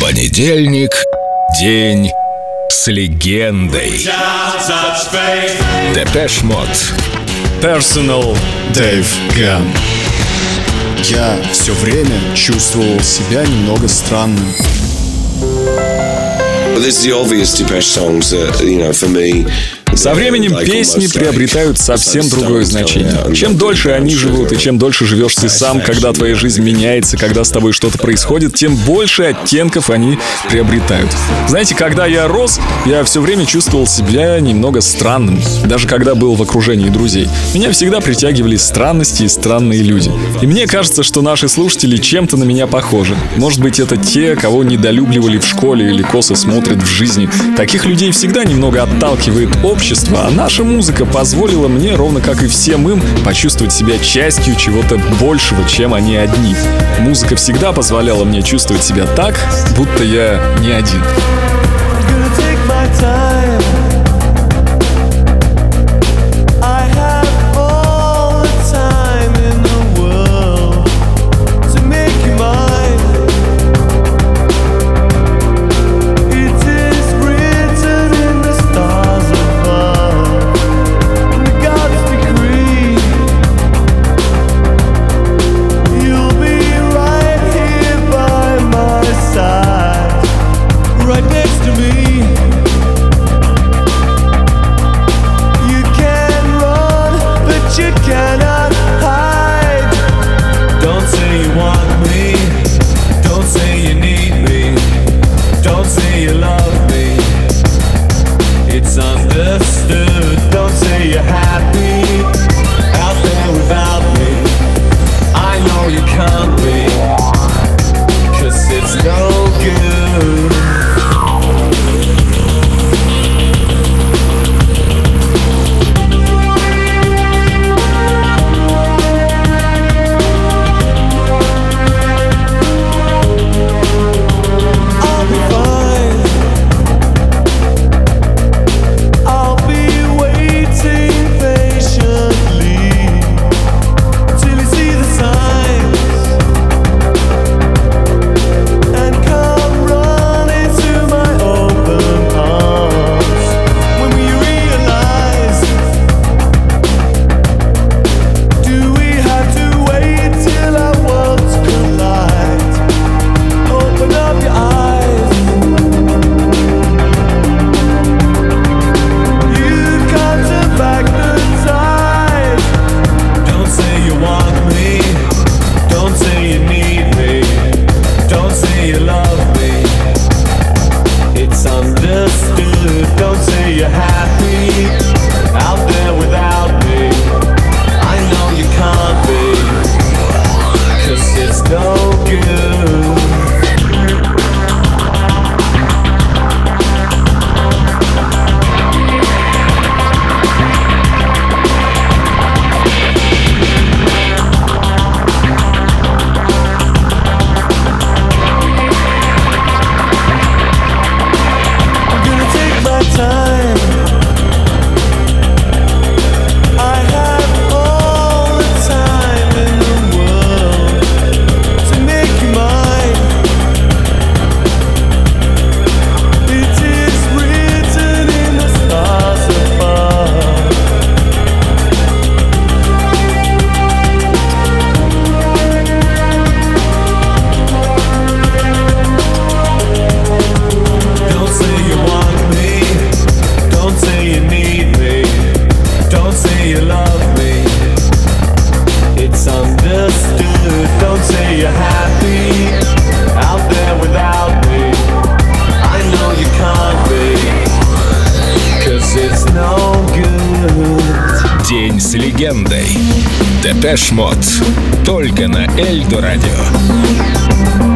Понедельник. День с легендой. Депеш Мод. Personal Dave Gunn. Я все время чувствовал себя немного странным. There's the obvious Depeche songs that, you know, for me, Со временем песни приобретают совсем другое значение. Чем дольше они живут, и чем дольше живешь ты сам, когда твоя жизнь меняется, когда с тобой что-то происходит, тем больше оттенков они приобретают. Знаете, когда я рос, я все время чувствовал себя немного странным. Даже когда был в окружении друзей. Меня всегда притягивали странности и странные люди. И мне кажется, что наши слушатели чем-то на меня похожи. Может быть, это те, кого недолюбливали в школе или косо смотрят в жизни. Таких людей всегда немного отталкивает общество, а наша музыка позволила мне, ровно как и всем им, почувствовать себя частью чего-то большего, чем они одни. Музыка всегда позволяла мне чувствовать себя так, будто я не один. gonna take my time. No good. День с легендой. Депеш Мод. Только на Эльдо Радио.